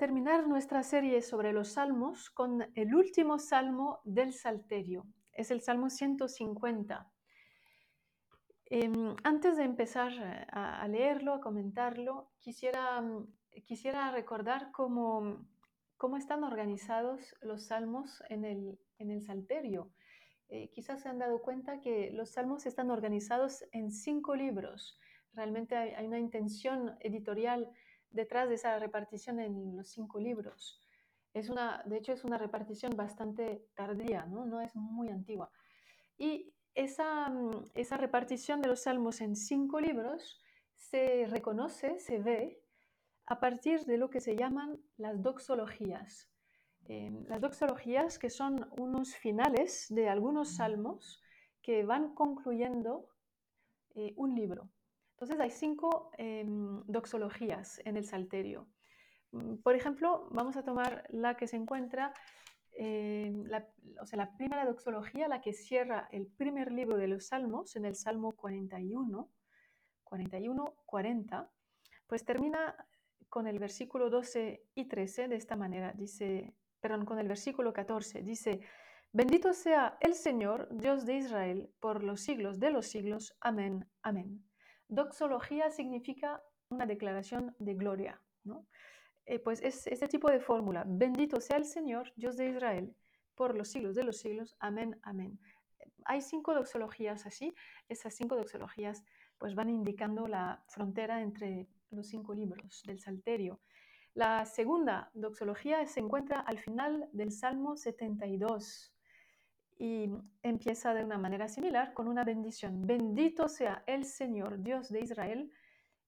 terminar nuestra serie sobre los salmos con el último salmo del Salterio. Es el Salmo 150. Em, antes de empezar eh, a, leerlo, a comentarlo, quisiera, mm, quisiera recordar cómo, cómo están organizados los salmos en el, en el Salterio. Eh, quizás se han dado cuenta que los salmos están organizados en cinco libros. Realmente hay, una intención editorial detrás de esa repartición en los cinco libros. Es una, de hecho, es una repartición bastante tardía, ¿no? no es muy antigua. Y esa, mm, esa repartición de los salmos en cinco libros se reconoce, se ve, a partir de lo que se llaman las doxologías. Em, las doxologías, que son unos finales de algunos salmos que van concluyendo eh, un libro. Entonces hay cinco em, doxologías en el Salterio. Mm, por ejemplo, vamos a tomar la que se encuentra, la, o sea, la primera doxología, la que cierra el primer libro de los Salmos, en el Salmo 41, 41, 40, pues termina con el versículo 12 y 13 de esta manera. Dice, perdón, con el versículo 14, dice, bendito sea el Señor, Dios de Israel, por los siglos de los siglos. Amén, amén. Doxología significa una declaración de gloria, ¿no? Eh, pues es este tipo de fórmula, bendito sea el Señor, Dios de Israel, por los siglos de los siglos. Amén, amén. Hay cinco doxologías así, esas cinco doxologías pues van indicando la frontera entre los cinco libros del Salterio. La segunda doxología se encuentra al final del Salmo 72 y empieza de una manera similar con una bendición. Bendito sea el Señor, Dios de Israel,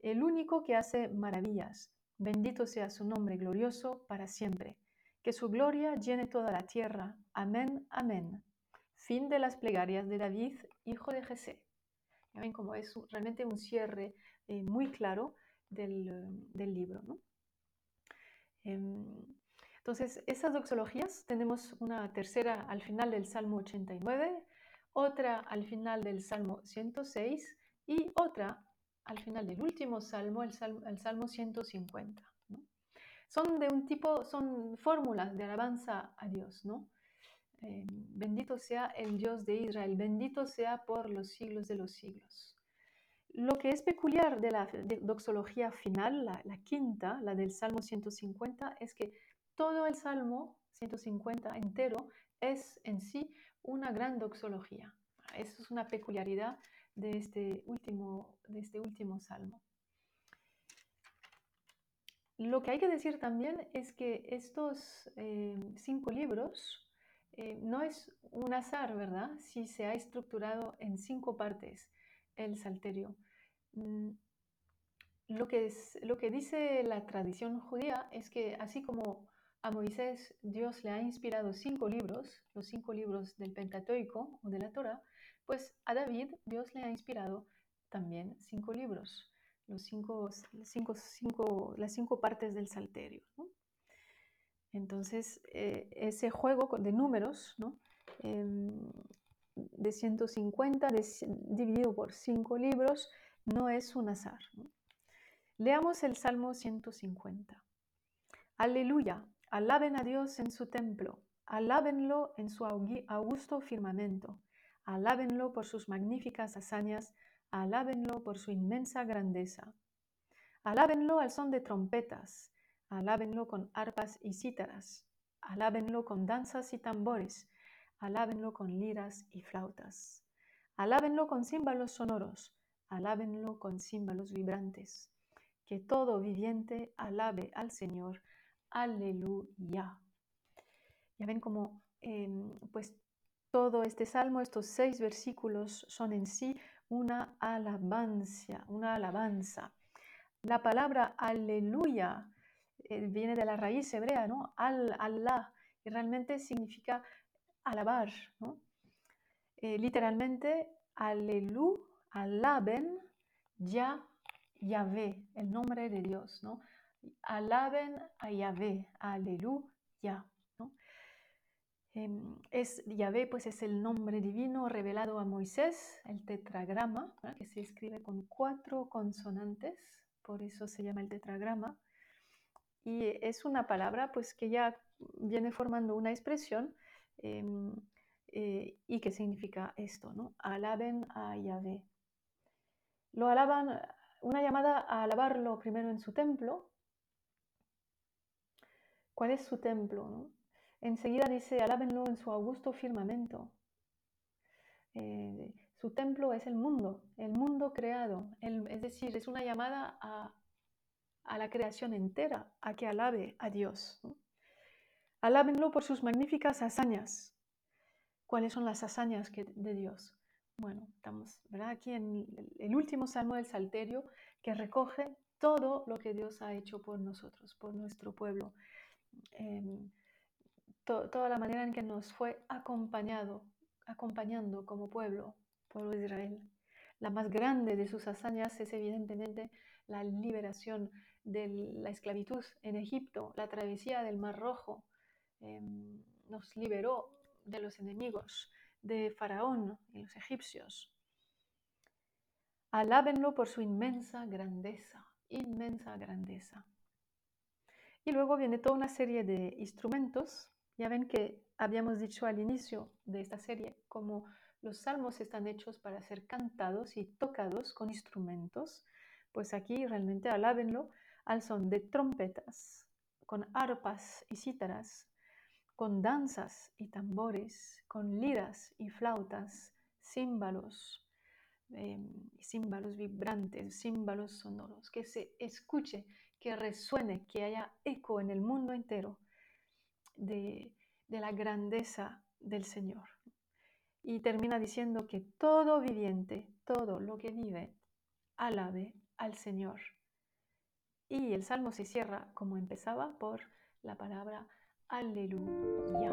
el único que hace maravillas. Bendito sea su nombre glorioso para siempre. Que su gloria llene toda la tierra. Amén, amén. Fin de las plegarias de David, hijo de Jesé. ven cómo es realmente un cierre eh, muy claro del, del libro. Em, entonces, esas doxologías, tenemos una tercera al final del Salmo 89, otra al final del Salmo 106 y otra al final del último Salmo, el Salmo, 150. Son de un tipo, son fórmulas de alabanza a Dios, ¿no? Em, bendito sea el Dios de Israel, bendito sea por los siglos de los siglos. Lo que es peculiar de la doxología final, la, quinta, la del Salmo 150, es que todo el Salmo 150 entero es en sí una gran doxología. Eso es una peculiaridad de este último, de este último Salmo. Lo que hay que decir también es que estos eh, cinco libros eh, no es un azar, ¿verdad? Si se ha estructurado en cinco partes el salterio. Mm, lo que, es, lo que dice la tradición judía es que así como a Moisés Dios le ha inspirado cinco libros, los cinco libros del Pentateuco o de la Torah, pues a David Dios le ha inspirado también cinco libros, los cinco, cinco, cinco, las cinco partes del Salterio. Entonces, eh, ese juego de números, ¿no? Em, de 150 dividido por cinco libros, no es un azar. Leamos el Salmo 150. Aleluya, alaben a Dios en su templo, alábenlo en su augusto firmamento, alábenlo por sus magníficas hazañas, alábenlo por su inmensa grandeza. Alábenlo al son de trompetas, alábenlo con arpas y cítaras, alábenlo con danzas y tambores, alábenlo con liras y flautas. Alábenlo con címbalos sonoros, alábenlo con címbalos vibrantes. Que todo viviente alabe al Señor. Aleluya. Ya ven cómo em, pues todo este salmo, estos seis versículos son en sí una alabanza, una alabanza. La palabra aleluya eh, viene de la raíz hebrea, ¿no? Al, Allah, y realmente significa alabar, ¿no? Eh, literalmente, alelu, alaben ya Yahvé, el nombre de Dios, ¿no? Alaben a Yahvé, aleluya. Em, es, Yahvé pues es el nombre divino revelado a Moisés, el tetragrama, que se escribe con cuatro consonantes, por eso se llama el tetragrama. y es una palabra pues que ya viene formando una expresión em, eh, y que significa esto, ¿no? Alaben a Yahvé. Lo alaban, una llamada a alabarlo primero en su templo. ¿Cuál es su templo? Enseguida dice, alábenlo en su augusto firmamento. Eh, su templo es el mundo, el mundo creado, es decir, es una llamada a, la creación entera, a que alabe a Dios. Alábenlo por sus magníficas hazañas. ¿Cuáles son las hazañas de Dios? Bueno, estamos aquí en el último salmo del Salterio que recoge todo lo que Dios ha hecho por nosotros, por nuestro pueblo. Em, toda la manera en que nos fue acompañado, acompañando como pueblo, pueblo Israel. La más grande de sus hazañas es evidentemente la liberación de la esclavitud en Egipto, la travesía del Mar Rojo. Em, nos liberó de los enemigos, de Faraón y los egipcios. Alábenlo por su inmensa grandeza, inmensa grandeza. Y luego viene toda una serie de instrumentos. Ya ven que habíamos dicho al inicio de esta serie como los salmos están hechos para ser cantados y tocados con instrumentos. Pues aquí realmente alábenlo al son de trompetas, con arpas y cítaras, con danzas y tambores, con liras y flautas, címbalos, em, címbalos vibrantes, címbalos sonoros, que se escuche, que resuene, que haya eco en el mundo entero de, de la grandeza del Señor. Y termina diciendo que todo viviente, todo lo que vive, alabe al Señor. Y el salmo se cierra como empezaba por la palabra Aleluya.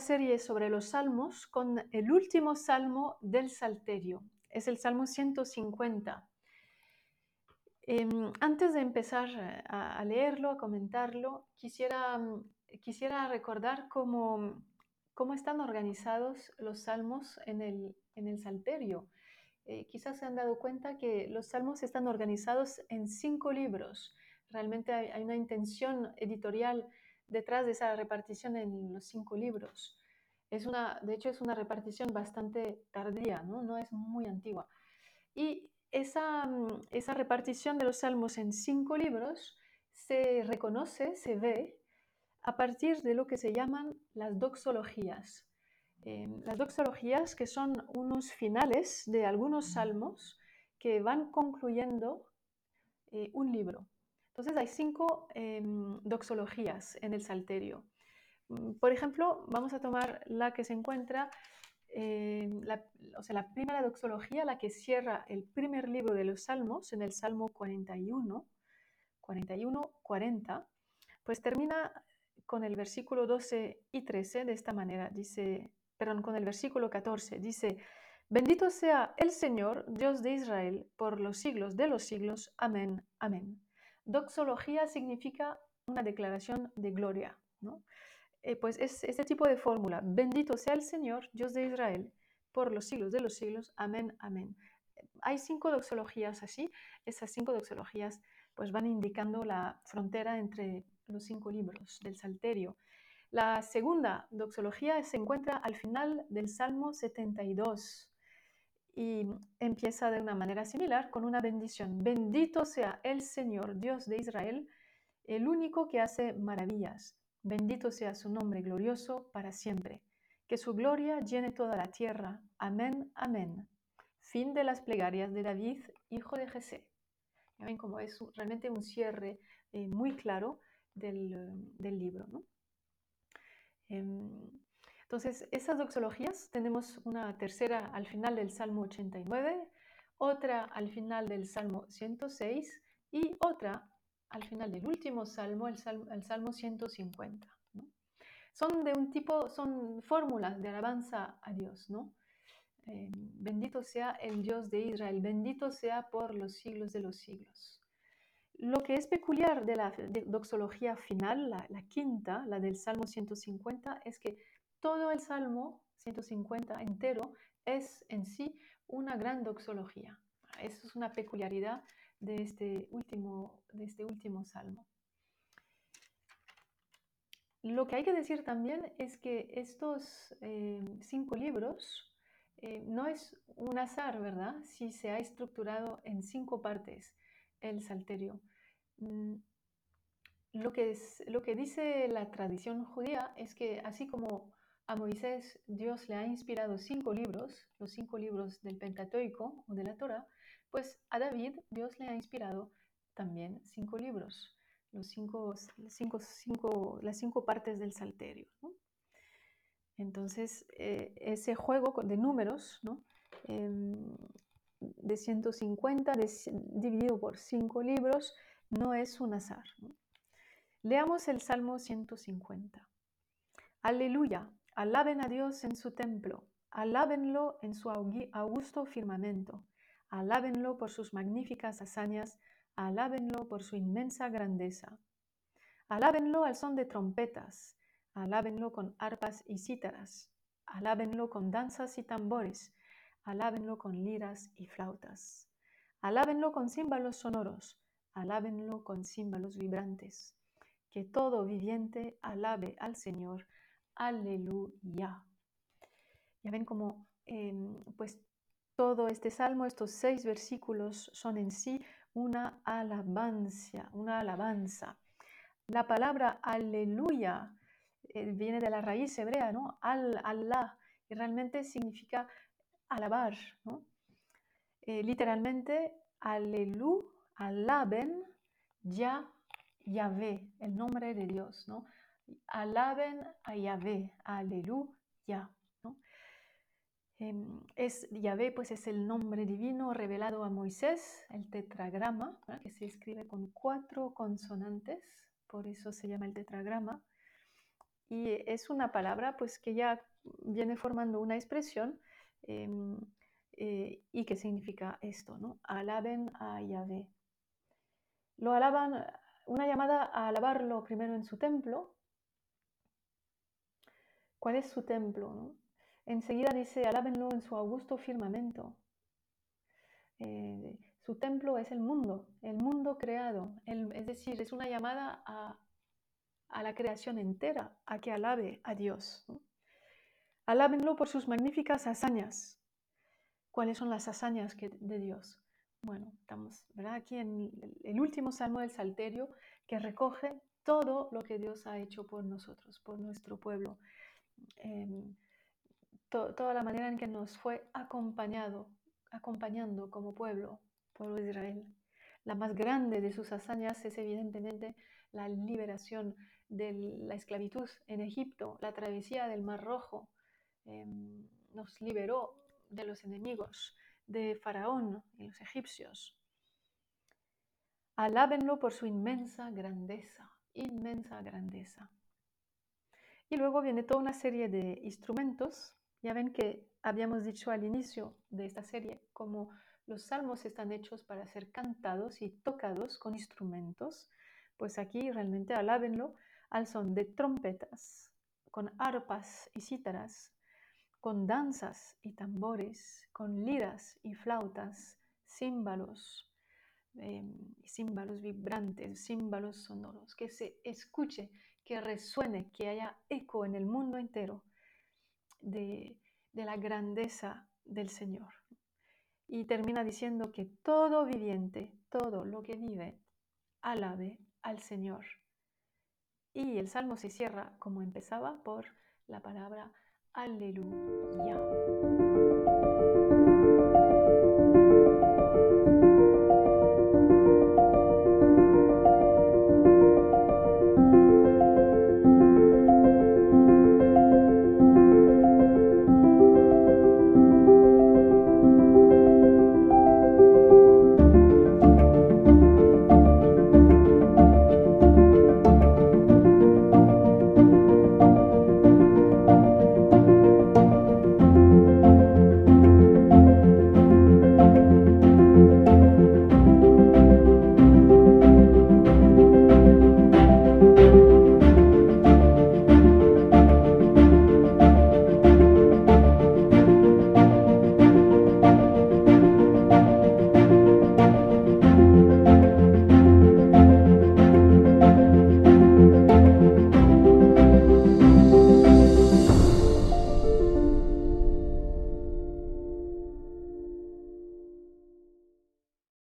Serie sobre los salmos con el último salmo del Salterio. Es el Salmo 150. Em, antes de empezar eh, a, leerlo, a comentarlo, quisiera, mm, quisiera recordar cómo, cómo, están organizados los salmos en el, en el Salterio. Eh, quizás se han dado cuenta que los salmos están organizados en cinco libros. Realmente hay una intención editorial detrás de esa repartición en los cinco libros. Es una, de hecho, es una repartición bastante tardía, ¿no? no es muy antigua. Y esa, mm, esa repartición de los salmos en cinco libros se reconoce, se ve, a partir de lo que se llaman las doxologías. Em, las doxologías que son unos finales de algunos salmos que van concluyendo eh, un libro. Entonces hay cinco em, doxologías en el Salterio. Mm, por ejemplo, vamos a tomar la que se encuentra, la, o sea, la primera doxología, la que cierra el primer libro de los Salmos, en el Salmo 41, 41, 40, pues termina con el versículo 12 y 13 de esta manera, dice, perdón, con el versículo 14, dice, bendito sea el Señor, Dios de Israel, por los siglos de los siglos. Amén, amén. Doxología significa una declaración de gloria. Eh, pues es este tipo de fórmula. Bendito sea el Señor, Dios de Israel, por los siglos de los siglos. Amén, amén. hay cinco doxologías así. Esas cinco doxologías pues van indicando la frontera entre los cinco libros del Salterio. La segunda doxología se encuentra al final del Salmo 72 y empieza de una manera similar con una bendición. Bendito sea el Señor, Dios de Israel, el único que hace maravillas. Bendito sea su nombre glorioso para siempre. Que su gloria llene toda la tierra. Amén, amén. Fin de las plegarias de David, hijo de Jesé. Ya ven cómo es realmente un cierre eh, muy claro del, libro. Em, entonces, esas doxologías, tenemos una tercera al final del Salmo 89, otra al final del Salmo 106 y otra al final del último Salmo, el Salmo, 150. Son de un tipo, son fórmulas de alabanza a Dios, ¿no? Eh, bendito sea el Dios de Israel, bendito sea por los siglos de los siglos. Lo que es peculiar de la doxología final, la, la, quinta, la del Salmo 150, es que todo el Salmo 150 entero es en sí una gran doxología. Eso es una peculiaridad de este último, de este último Salmo. Lo que hay que decir también es que estos eh, cinco libros eh, no es un azar, ¿verdad? Si se ha estructurado en cinco partes el Salterio. Mm, lo que, es, lo que dice la tradición judía es que así como a Moisés Dios le ha inspirado cinco libros, los cinco libros del Pentateuco o de la Torah, pues a David Dios le ha inspirado también cinco libros, los cinco, cinco, las cinco partes del Salterio. Entonces, eh, ese juego de números em, de 150 dividido por cinco libros no es un azar. Leamos el Salmo 150. Aleluya, Alaben a Dios en su templo, alábenlo en su augusto firmamento, alábenlo por sus magníficas hazañas, alábenlo por su inmensa grandeza. Alábenlo al son de trompetas, alábenlo con arpas y cítaras, alábenlo con danzas y tambores, alábenlo con liras y flautas. Alábenlo con címbalos sonoros, alábenlo con címbalos vibrantes. Que todo viviente alabe al Señor, Aleluya. Ya ven cómo em, pues todo este salmo, estos seis versículos son en sí una alabanza, una alabanza. La palabra aleluya eh, viene de la raíz hebrea, ¿no? Al, Allah, y realmente significa alabar, ¿no? Eh, literalmente, alelu, alaben, ya, Yahvé, el nombre de Dios, ¿no? Alaben a Yahvé, aleluya. Em, es, Yahvé pues es el nombre divino revelado a Moisés, el tetragrama, que se escribe con cuatro consonantes, por eso se llama el tetragrama. Y es una palabra pues que ya viene formando una expresión em, eh, y que significa esto, ¿no? Alaben a Yahvé. Lo alaban, una llamada a alabarlo primero en su templo, cuál es su templo. Enseguida dice, alábenlo en su augusto firmamento. Eh, su templo es el mundo, el mundo creado. es decir, es una llamada a, la creación entera, a que alabe a Dios. Alábenlo por sus magníficas hazañas. ¿Cuáles son las hazañas de Dios? Bueno, estamos aquí en el último salmo del Salterio que recoge todo lo que Dios ha hecho por nosotros, por nuestro pueblo. Em, toda la manera en que nos fue acompañado, acompañando como pueblo, pueblo de Israel. La más grande de sus hazañas es evidentemente la liberación de la esclavitud en Egipto, la travesía del Mar Rojo. Em, nos liberó de los enemigos de Faraón y los egipcios. Alábenlo por su inmensa grandeza, inmensa grandeza. Y luego viene toda una serie de instrumentos. Ya ven que habíamos dicho al inicio de esta serie cómo los salmos están hechos para ser cantados y tocados con instrumentos. Pues aquí realmente alábenlo al son de trompetas, con arpas y cítaras, con danzas y tambores, con liras y flautas, címbalos, em, címbalos vibrantes, címbalos sonoros, que se escuche, que resuene, que haya eco en el mundo entero de, de la grandeza del Señor. Y termina diciendo que todo viviente, todo lo que vive, alabe al Señor. Y el salmo se cierra como empezaba por la palabra aleluya.